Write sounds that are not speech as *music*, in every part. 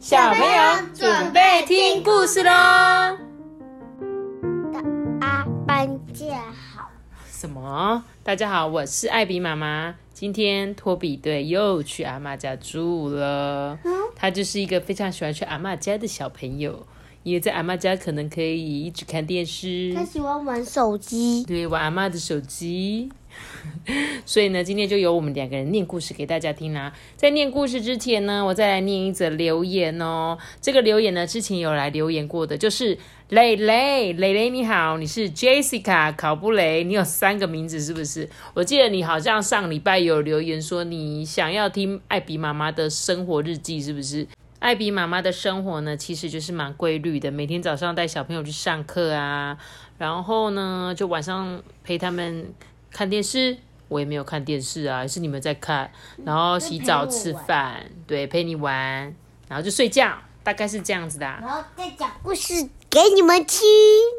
小朋友准备听故事喽！阿班家好，什么？大家好，我是艾比妈妈。今天托比队又去阿妈家住了。他就是一个非常喜欢去阿妈家的小朋友，因为在阿妈家可能可以一直看电视。他喜欢玩手机，对，玩阿妈的手机。*laughs* 所以呢，今天就由我们两个人念故事给大家听啦。在念故事之前呢，我再来念一则留言哦。这个留言呢，之前有来留言过的，就是蕾蕾，蕾蕾你好，你是 Jessica 考布雷，你有三个名字是不是？我记得你好像上礼拜有留言说你想要听艾比妈妈的生活日记，是不是？艾比妈妈的生活呢，其实就是蛮规律的，每天早上带小朋友去上课啊，然后呢，就晚上陪他们。看电视，我也没有看电视啊，是你们在看。然后洗澡、吃饭，对，陪你玩，然后就睡觉，大概是这样子的。然后再讲故事给你们听。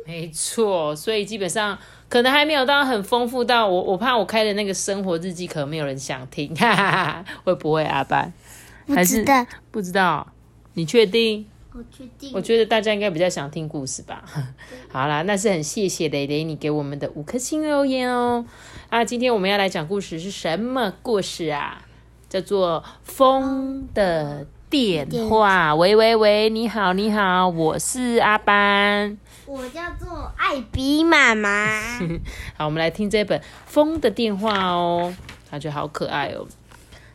没错，所以基本上可能还没有到很丰富到我，我怕我开的那个生活日记可能没有人想听，哈哈哈会不会阿班？不知道，不知道，你确定？我确定，我觉得大家应该比较想听故事吧。好啦，那是很谢谢蕾蕾你给我们的五颗星留言哦。啊，今天我们要来讲故事是什么故事啊？叫做《风的电话》。喂喂喂，你好你好，我是阿班，我叫做艾比妈妈。*laughs* 好，我们来听这本《风的电话》哦，感觉好可爱哦。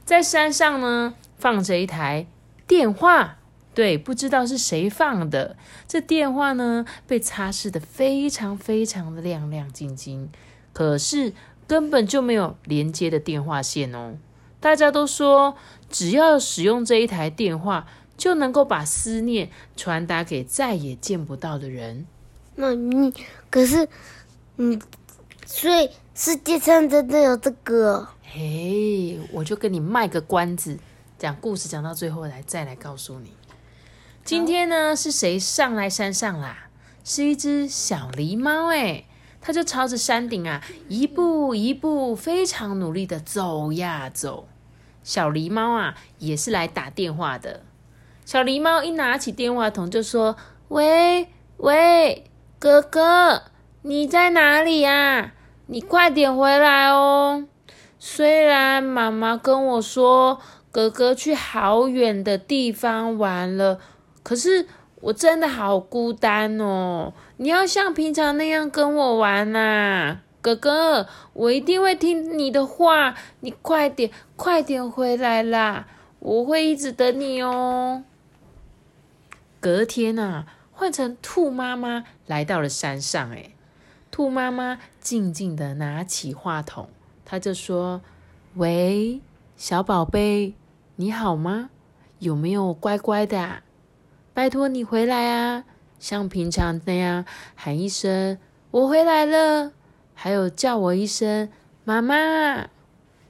在山上呢，放着一台电话。对，不知道是谁放的这电话呢？被擦拭的非常非常的亮亮晶晶，可是根本就没有连接的电话线哦。大家都说，只要使用这一台电话，就能够把思念传达给再也见不到的人。那你可是，嗯，所以世界上真的有这个？嘿，我就跟你卖个关子，讲故事讲到最后来，再来告诉你。今天呢，是谁上来山上啦？是一只小狸猫哎，它就朝着山顶啊，一步一步非常努力的走呀走。小狸猫啊，也是来打电话的。小狸猫一拿起电话筒就说：“喂喂，哥哥，你在哪里呀？你快点回来哦！虽然妈妈跟我说哥哥去好远的地方玩了。”可是我真的好孤单哦！你要像平常那样跟我玩呐，哥哥，我一定会听你的话。你快点，快点回来啦！我会一直等你哦。隔天啊，换成兔妈妈来到了山上，哎，兔妈妈静静的拿起话筒，她就说：“喂，小宝贝，你好吗？有没有乖乖的？”拜托你回来啊！像平常那样喊一声“我回来了”，还有叫我一声“妈妈”，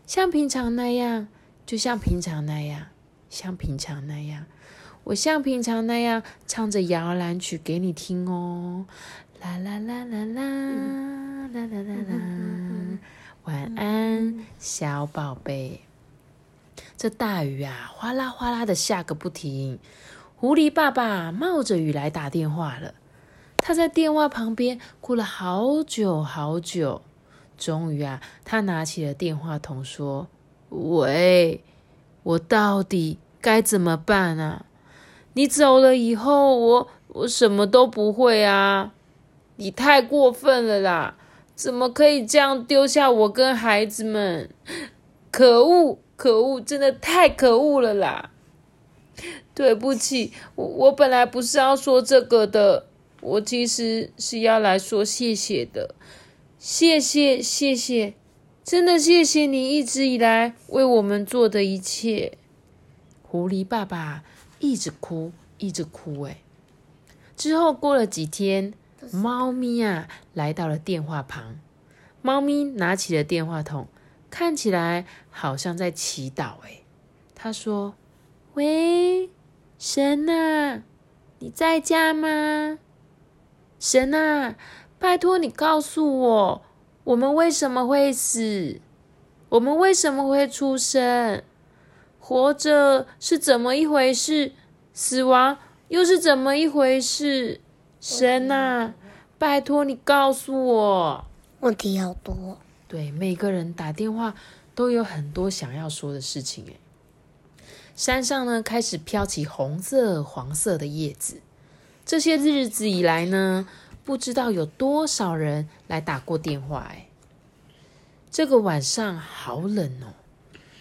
像平常那样，就像平常那样，像平常那样，我像平常那样唱着摇篮曲给你听哦！啦啦啦啦啦啦啦啦啦，晚安，小宝贝。这大雨啊，哗啦哗啦的下个不停。狐狸爸爸冒着雨来打电话了，他在电话旁边哭了好久好久。终于啊，他拿起了电话筒说：“喂，我到底该怎么办啊？你走了以后，我我什么都不会啊！你太过分了啦！怎么可以这样丢下我跟孩子们？可恶，可恶，真的太可恶了啦！”对不起，我我本来不是要说这个的，我其实是要来说谢谢的，谢谢谢谢，真的谢谢你一直以来为我们做的一切。狐狸爸爸一直哭，一直哭，哎，之后过了几天，猫咪啊来到了电话旁，猫咪拿起了电话筒，看起来好像在祈祷，哎，他说：“喂。”神啊，你在家吗？神啊，拜托你告诉我，我们为什么会死？我们为什么会出生？活着是怎么一回事？死亡又是怎么一回事？神呐、拜托你告诉我。问题好多。对，每个人打电话都有很多想要说的事情。诶，山上呢开始飘起红色、黄色的叶子。这些日子以来呢，不知道有多少人来打过电话。诶，这个晚上好冷哦。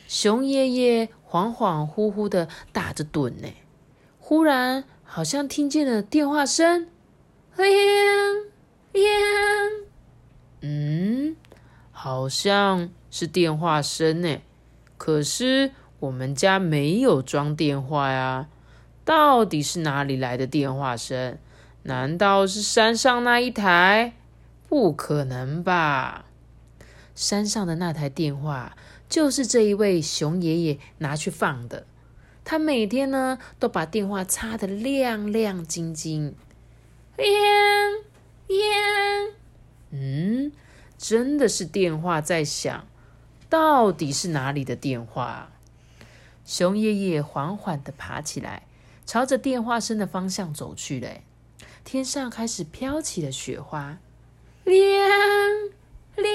熊爷爷恍恍惚惚的打着盹呢，忽然好像听见了电话声，铃铃，嗯，好像是电话声呢。可是我们家没有装电话呀，到底是哪里来的电话声？难道是山上那一台？不可能吧！山上的那台电话。就是这一位熊爷爷拿去放的，他每天呢都把电话擦得亮亮晶晶，嗯，真的是电话在响，到底是哪里的电话？熊爷爷缓缓的爬起来，朝着电话声的方向走去了。天上开始飘起了雪花，亮亮。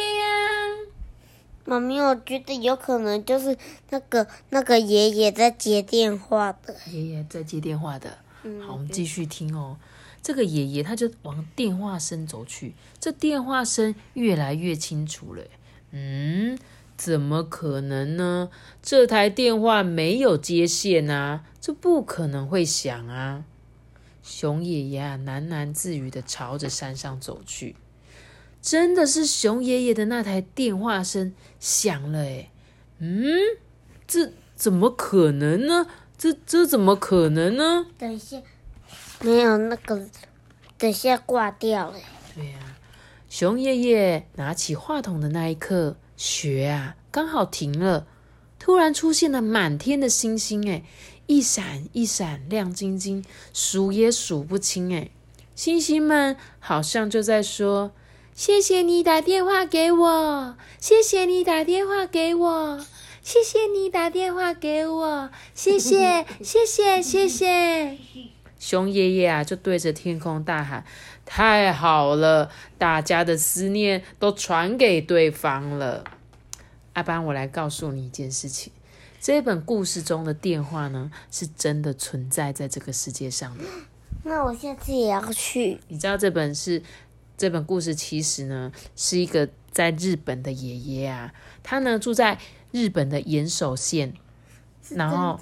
妈咪，我觉得有可能就是那个那个爷爷在接电话的。爷爷在接电话的。好，我们继续听哦。这个爷爷他就往电话声走去，这电话声越来越清楚了。嗯，怎么可能呢？这台电话没有接线啊，这不可能会响啊！熊爷爷啊，喃喃自语的朝着山上走去。真的是熊爷爷的那台电话声响了，哎，嗯，这怎么可能呢？这这怎么可能呢？等一下，没有那个，等下挂掉了。对呀，熊爷爷拿起话筒的那一刻，雪啊刚好停了，突然出现了满天的星星，哎，一闪一闪亮晶晶，数也数不清，哎，星星们好像就在说。谢谢你打电话给我，谢谢你打电话给我，谢谢你打电话给我，谢谢 *laughs* 谢谢谢谢。熊爷爷啊，就对着天空大喊：“太好了，大家的思念都传给对方了。”阿班，我来告诉你一件事情：这本故事中的电话呢，是真的存在在这个世界上的。那我下次也要去。你知道这本是？这本故事其实呢，是一个在日本的爷爷啊，他呢住在日本的岩手县，然后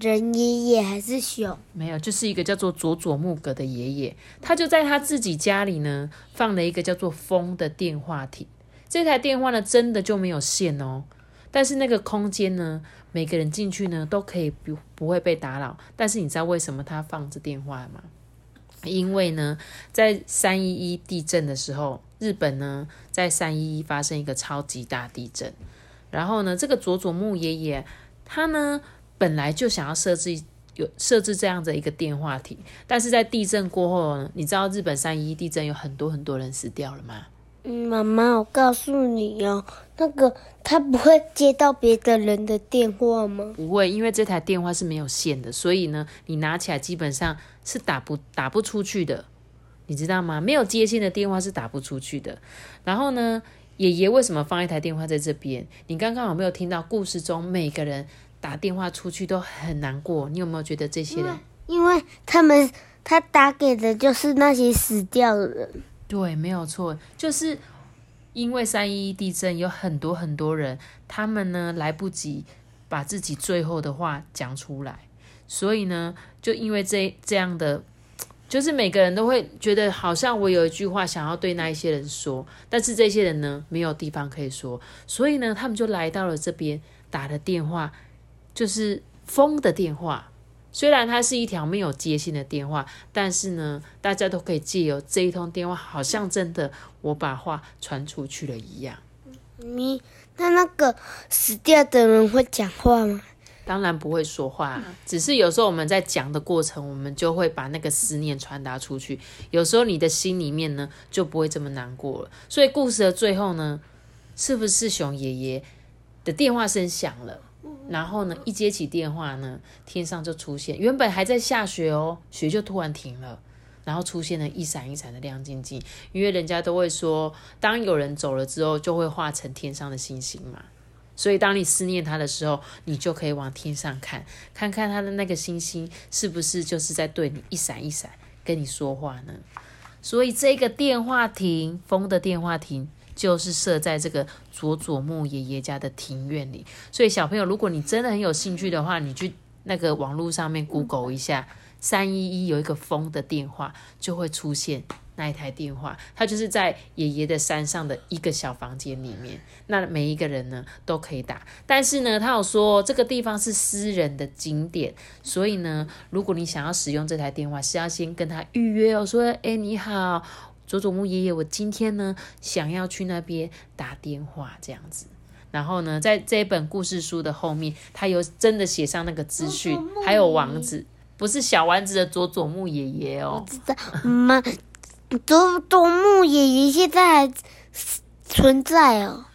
人爷爷还是熊？没有，就是一个叫做佐佐木格的爷爷，他就在他自己家里呢放了一个叫做风的电话亭。这台电话呢真的就没有线哦，但是那个空间呢，每个人进去呢都可以不不会被打扰。但是你知道为什么他放着电话吗？因为呢，在三一一地震的时候，日本呢在三一一发生一个超级大地震，然后呢，这个佐佐木爷爷他呢本来就想要设置有设置这样的一个电话亭，但是在地震过后，你知道日本三一一地震有很多很多人死掉了吗？嗯，妈妈，我告诉你哦，那个他不会接到别的人的电话吗？不会，因为这台电话是没有线的，所以呢，你拿起来基本上。是打不打不出去的，你知道吗？没有接线的电话是打不出去的。然后呢，爷爷为什么放一台电话在这边？你刚刚有没有听到故事中每个人打电话出去都很难过？你有没有觉得这些人？因为他们他打给的就是那些死掉的人。对，没有错，就是因为三一一地震，有很多很多人，他们呢来不及把自己最后的话讲出来。所以呢，就因为这这样的，就是每个人都会觉得，好像我有一句话想要对那一些人说，但是这些人呢，没有地方可以说，所以呢，他们就来到了这边打的电话，就是风的电话。虽然它是一条没有接线的电话，但是呢，大家都可以借由这一通电话，好像真的我把话传出去了一样。你那那个死掉的人会讲话吗？当然不会说话，只是有时候我们在讲的过程，我们就会把那个思念传达出去。有时候你的心里面呢，就不会这么难过了。所以故事的最后呢，是不是熊爷爷的电话声响了？然后呢，一接起电话呢，天上就出现，原本还在下雪哦，雪就突然停了，然后出现了一闪一闪的亮晶晶。因为人家都会说，当有人走了之后，就会化成天上的星星嘛。所以当你思念他的时候，你就可以往天上看，看看他的那个星星是不是就是在对你一闪一闪跟你说话呢？所以这个电话亭，风的电话亭。就是设在这个佐佐木爷爷家的庭院里，所以小朋友，如果你真的很有兴趣的话，你去那个网络上面 Google 一下，三一一有一个风的电话，就会出现那一台电话，它就是在爷爷的山上的一个小房间里面，那每一个人呢都可以打，但是呢，他有说这个地方是私人的景点，所以呢，如果你想要使用这台电话，是要先跟他预约哦，说，哎，你好。佐佐木爷爷，我今天呢想要去那边打电话这样子，然后呢，在这一本故事书的后面，他有真的写上那个资讯，还有王子，不是小丸子的佐佐木爷爷哦。知道吗？佐佐木爷爷现在还存在哦。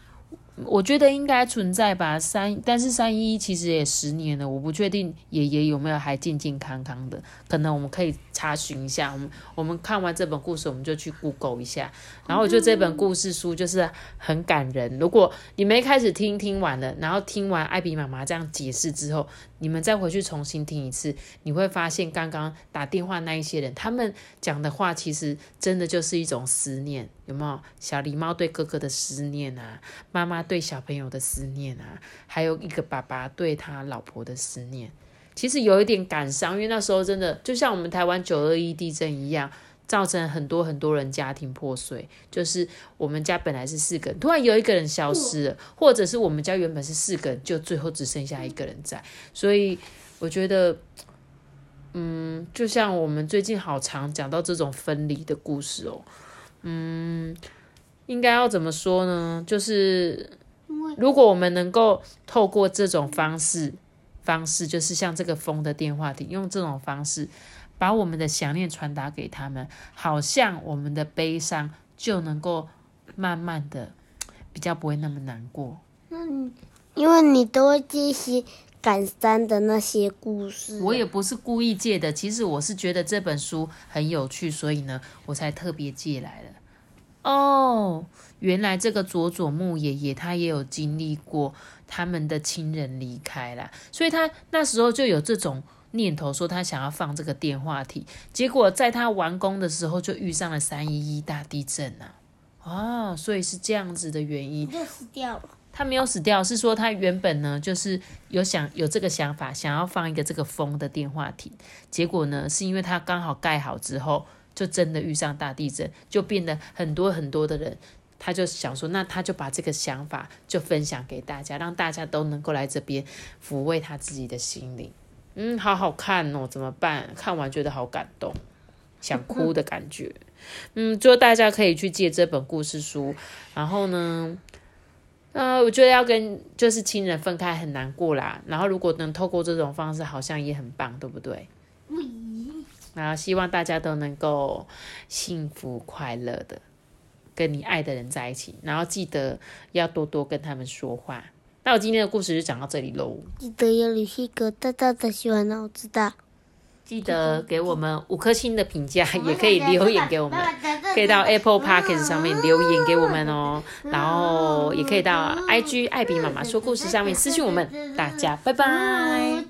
我觉得应该存在吧，三但是三一其实也十年了，我不确定爷爷有没有还健健康康的，可能我们可以查询一下。我们我们看完这本故事，我们就去 Google 一下。然后我觉得这本故事书就是很感人。如果你没开始听听完了，然后听完艾比妈妈这样解释之后，你们再回去重新听一次，你会发现刚刚打电话那一些人，他们讲的话其实真的就是一种思念，有没有？小狸猫对哥哥的思念啊，妈妈对小朋友的思念啊，还有一个爸爸对他老婆的思念，其实有一点感伤，因为那时候真的就像我们台湾九二一地震一样。造成很多很多人家庭破碎，就是我们家本来是四个人，突然有一个人消失了，或者是我们家原本是四个人，就最后只剩下一个人在。所以我觉得，嗯，就像我们最近好常讲到这种分离的故事哦，嗯，应该要怎么说呢？就是如果我们能够透过这种方式，方式就是像这个风的电话亭，用这种方式。把我们的想念传达给他们，好像我们的悲伤就能够慢慢的比较不会那么难过。嗯，因为你都会借一些感伤的那些故事。我也不是故意借的，其实我是觉得这本书很有趣，所以呢，我才特别借来了。哦，原来这个佐佐木爷爷他也有经历过他们的亲人离开了，所以他那时候就有这种。念头说他想要放这个电话亭，结果在他完工的时候就遇上了三一一大地震啊！哦，所以是这样子的原因。就死掉了。他没有死掉，是说他原本呢就是有想有这个想法，想要放一个这个风的电话亭，结果呢是因为他刚好盖好之后，就真的遇上大地震，就变得很多很多的人，他就想说，那他就把这个想法就分享给大家，让大家都能够来这边抚慰他自己的心灵。嗯，好好看哦，怎么办？看完觉得好感动，想哭的感觉。嗯，就大家可以去借这本故事书，然后呢，呃，我觉得要跟就是亲人分开很难过啦。然后如果能透过这种方式，好像也很棒，对不对？然后希望大家都能够幸福快乐的跟你爱的人在一起，然后记得要多多跟他们说话。那我今天的故事就讲到这里喽。记得要留下个大大的喜欢哦，知道。记得给我们五颗星的评价，也可以留言给我们，可以到 *laughs* Apple Podcast 上面留言给我们哦。然后也可以到 IG 艾比妈妈说故事上面私信我们。大家拜拜。